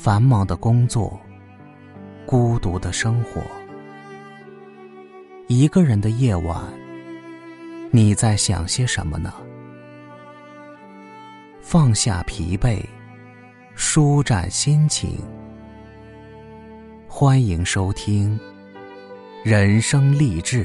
繁忙的工作，孤独的生活，一个人的夜晚，你在想些什么呢？放下疲惫，舒展心情。欢迎收听《人生励志》。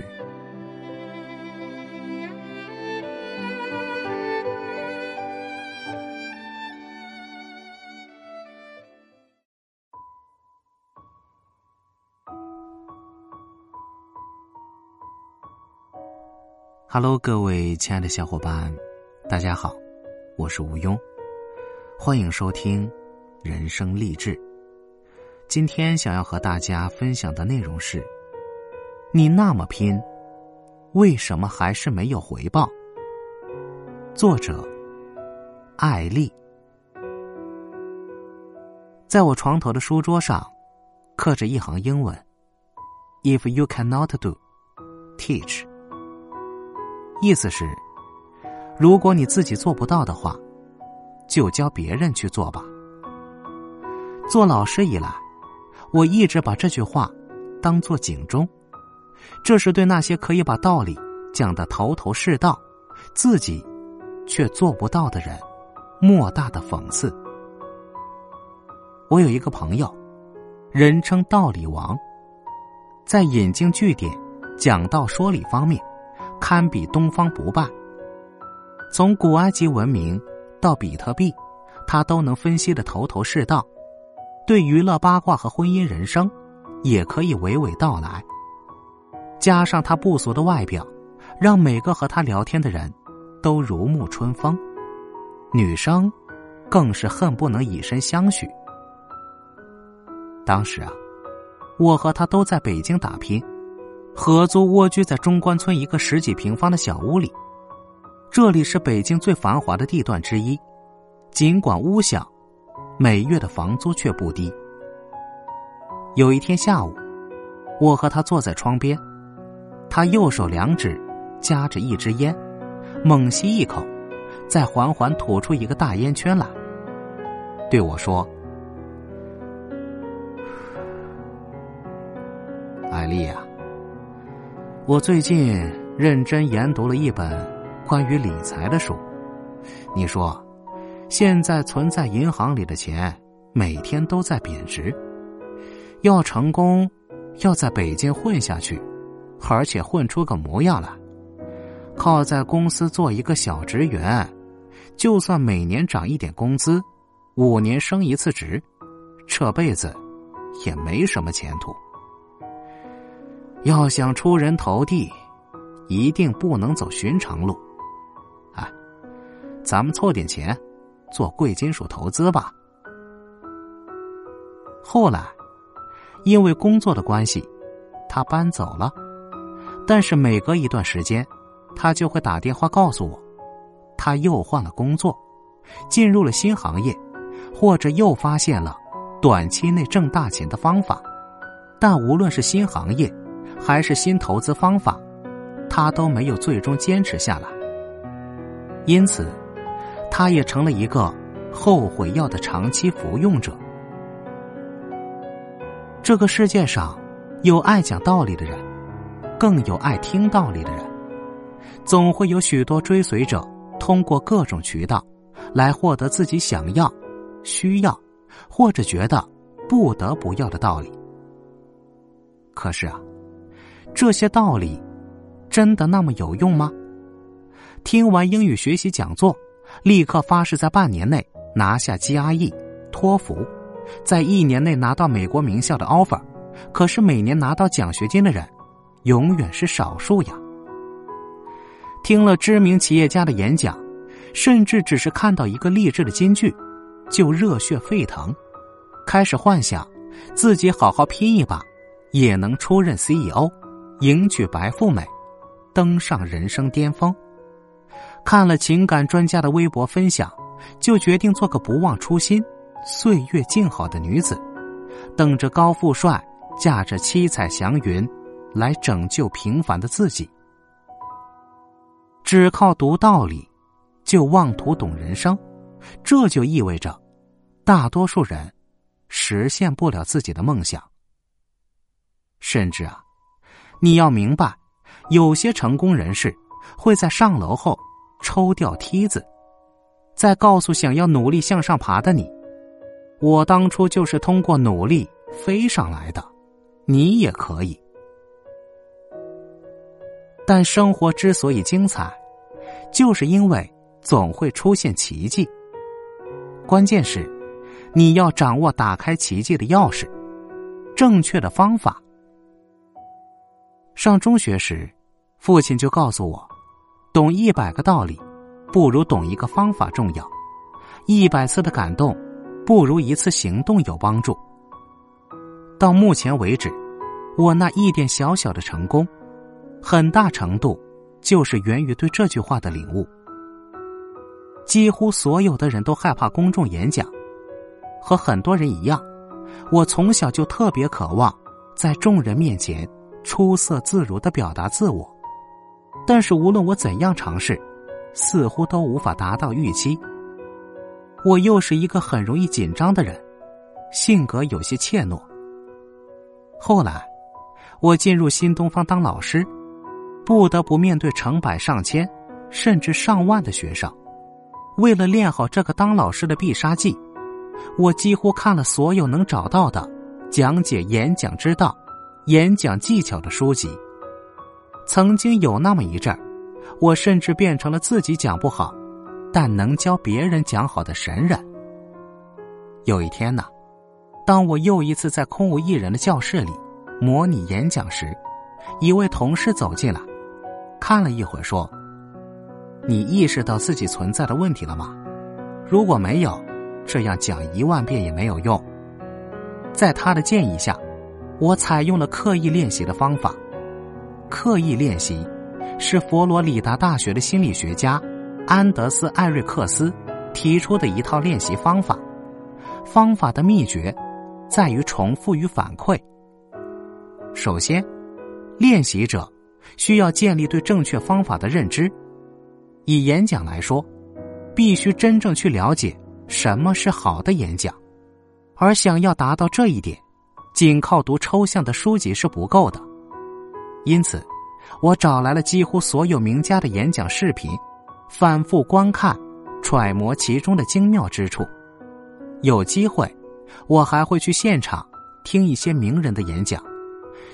Hello，各位亲爱的小伙伴，大家好，我是吴庸，欢迎收听《人生励志》。今天想要和大家分享的内容是：你那么拼，为什么还是没有回报？作者：艾丽。在我床头的书桌上，刻着一行英文：“If you cannot do, teach。”意思是，如果你自己做不到的话，就教别人去做吧。做老师以来，我一直把这句话当做警钟，这是对那些可以把道理讲得头头是道，自己却做不到的人莫大的讽刺。我有一个朋友，人称“道理王”，在引经据典、讲道说理方面。堪比东方不败。从古埃及文明到比特币，他都能分析的头头是道；对娱乐八卦和婚姻人生，也可以娓娓道来。加上他不俗的外表，让每个和他聊天的人都如沐春风，女生更是恨不能以身相许。当时啊，我和他都在北京打拼。合租蜗居在中关村一个十几平方的小屋里，这里是北京最繁华的地段之一。尽管屋小，每月的房租却不低。有一天下午，我和他坐在窗边，他右手两指夹着一支烟，猛吸一口，再缓缓吐出一个大烟圈来，对我说：“艾丽呀。”我最近认真研读了一本关于理财的书。你说，现在存在银行里的钱每天都在贬值。要成功，要在北京混下去，而且混出个模样来，靠在公司做一个小职员，就算每年涨一点工资，五年升一次职，这辈子也没什么前途。要想出人头地，一定不能走寻常路。哎，咱们凑点钱，做贵金属投资吧。后来，因为工作的关系，他搬走了。但是每隔一段时间，他就会打电话告诉我，他又换了工作，进入了新行业，或者又发现了短期内挣大钱的方法。但无论是新行业，还是新投资方法，他都没有最终坚持下来。因此，他也成了一个后悔药的长期服用者。这个世界上，有爱讲道理的人，更有爱听道理的人。总会有许多追随者，通过各种渠道，来获得自己想要、需要，或者觉得不得不要的道理。可是啊。这些道理，真的那么有用吗？听完英语学习讲座，立刻发誓在半年内拿下 GRE、托福，在一年内拿到美国名校的 offer。可是每年拿到奖学金的人，永远是少数呀。听了知名企业家的演讲，甚至只是看到一个励志的金句，就热血沸腾，开始幻想自己好好拼一把，也能出任 CEO。迎娶白富美，登上人生巅峰。看了情感专家的微博分享，就决定做个不忘初心、岁月静好的女子，等着高富帅驾着七彩祥云来拯救平凡的自己。只靠读道理，就妄图懂人生，这就意味着，大多数人实现不了自己的梦想。甚至啊，你要明白，有些成功人士会在上楼后抽掉梯子，再告诉想要努力向上爬的你：“我当初就是通过努力飞上来的，你也可以。”但生活之所以精彩，就是因为总会出现奇迹。关键是，你要掌握打开奇迹的钥匙，正确的方法。上中学时，父亲就告诉我，懂一百个道理，不如懂一个方法重要；一百次的感动，不如一次行动有帮助。到目前为止，我那一点小小的成功，很大程度就是源于对这句话的领悟。几乎所有的人都害怕公众演讲，和很多人一样，我从小就特别渴望在众人面前。出色自如的表达自我，但是无论我怎样尝试，似乎都无法达到预期。我又是一个很容易紧张的人，性格有些怯懦。后来，我进入新东方当老师，不得不面对成百上千，甚至上万的学生。为了练好这个当老师的必杀技，我几乎看了所有能找到的讲解演讲之道。演讲技巧的书籍，曾经有那么一阵儿，我甚至变成了自己讲不好，但能教别人讲好的神人。有一天呢，当我又一次在空无一人的教室里模拟演讲时，一位同事走进来，看了一会儿说：“你意识到自己存在的问题了吗？如果没有，这样讲一万遍也没有用。”在他的建议下。我采用了刻意练习的方法。刻意练习是佛罗里达大学的心理学家安德斯·艾瑞克斯提出的一套练习方法。方法的秘诀在于重复与反馈。首先，练习者需要建立对正确方法的认知。以演讲来说，必须真正去了解什么是好的演讲，而想要达到这一点。仅靠读抽象的书籍是不够的，因此，我找来了几乎所有名家的演讲视频，反复观看，揣摩其中的精妙之处。有机会，我还会去现场听一些名人的演讲，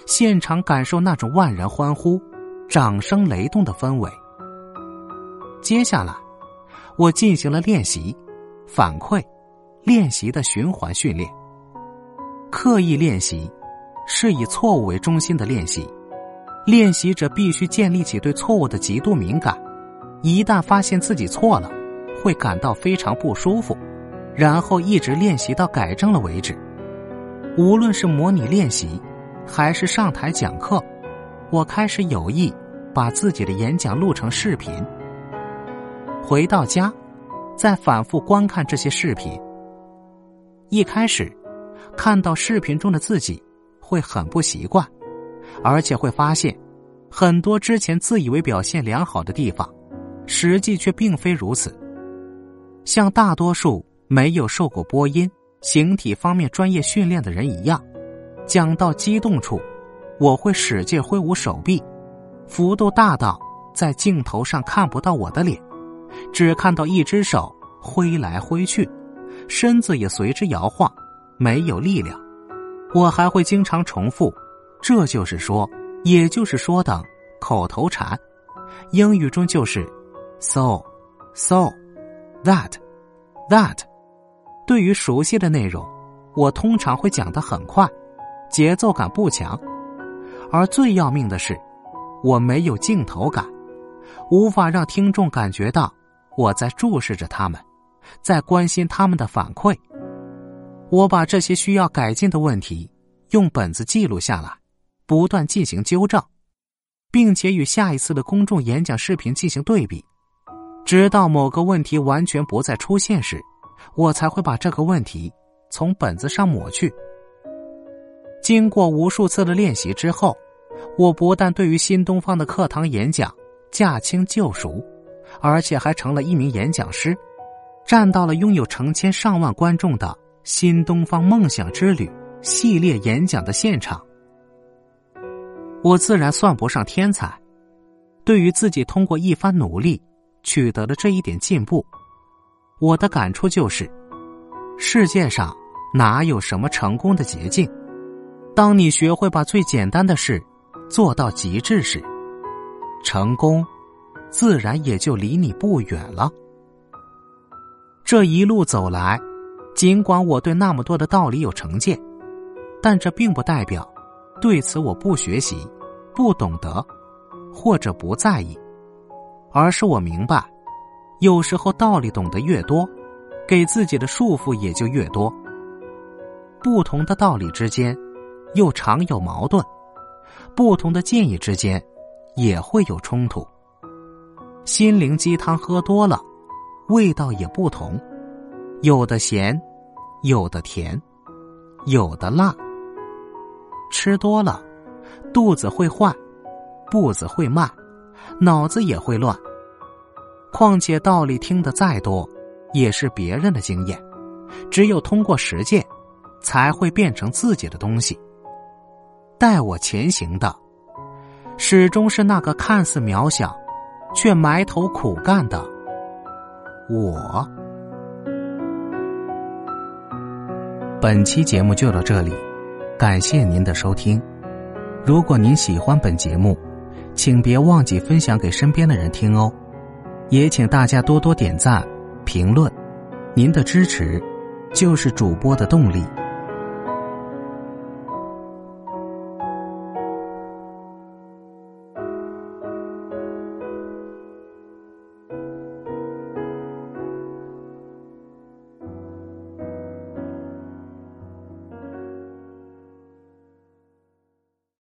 现场感受那种万人欢呼、掌声雷动的氛围。接下来，我进行了练习、反馈、练习的循环训练。刻意练习是以错误为中心的练习，练习者必须建立起对错误的极度敏感，一旦发现自己错了，会感到非常不舒服，然后一直练习到改正了为止。无论是模拟练习，还是上台讲课，我开始有意把自己的演讲录成视频。回到家，再反复观看这些视频。一开始。看到视频中的自己，会很不习惯，而且会发现，很多之前自以为表现良好的地方，实际却并非如此。像大多数没有受过播音、形体方面专业训练的人一样，讲到激动处，我会使劲挥舞手臂，幅度大到在镜头上看不到我的脸，只看到一只手挥来挥去，身子也随之摇晃。没有力量，我还会经常重复，这就是说，也就是说等口头禅，英语中就是 so so that that。对于熟悉的内容，我通常会讲得很快，节奏感不强。而最要命的是，我没有镜头感，无法让听众感觉到我在注视着他们，在关心他们的反馈。我把这些需要改进的问题用本子记录下来，不断进行纠正，并且与下一次的公众演讲视频进行对比，直到某个问题完全不再出现时，我才会把这个问题从本子上抹去。经过无数次的练习之后，我不但对于新东方的课堂演讲驾轻就熟，而且还成了一名演讲师，站到了拥有成千上万观众的。新东方梦想之旅系列演讲的现场。我自然算不上天才，对于自己通过一番努力取得的这一点进步，我的感触就是：世界上哪有什么成功的捷径？当你学会把最简单的事做到极致时，成功自然也就离你不远了。这一路走来，尽管我对那么多的道理有成见，但这并不代表。对此，我不学习，不懂得，或者不在意，而是我明白，有时候道理懂得越多，给自己的束缚也就越多。不同的道理之间，又常有矛盾；不同的建议之间，也会有冲突。心灵鸡汤喝多了，味道也不同，有的咸，有的甜，有的辣。吃多了，肚子会坏，步子会慢，脑子也会乱。况且道理听得再多，也是别人的经验，只有通过实践，才会变成自己的东西。带我前行的，始终是那个看似渺小，却埋头苦干的我。本期节目就到这里。感谢您的收听，如果您喜欢本节目，请别忘记分享给身边的人听哦。也请大家多多点赞、评论，您的支持就是主播的动力。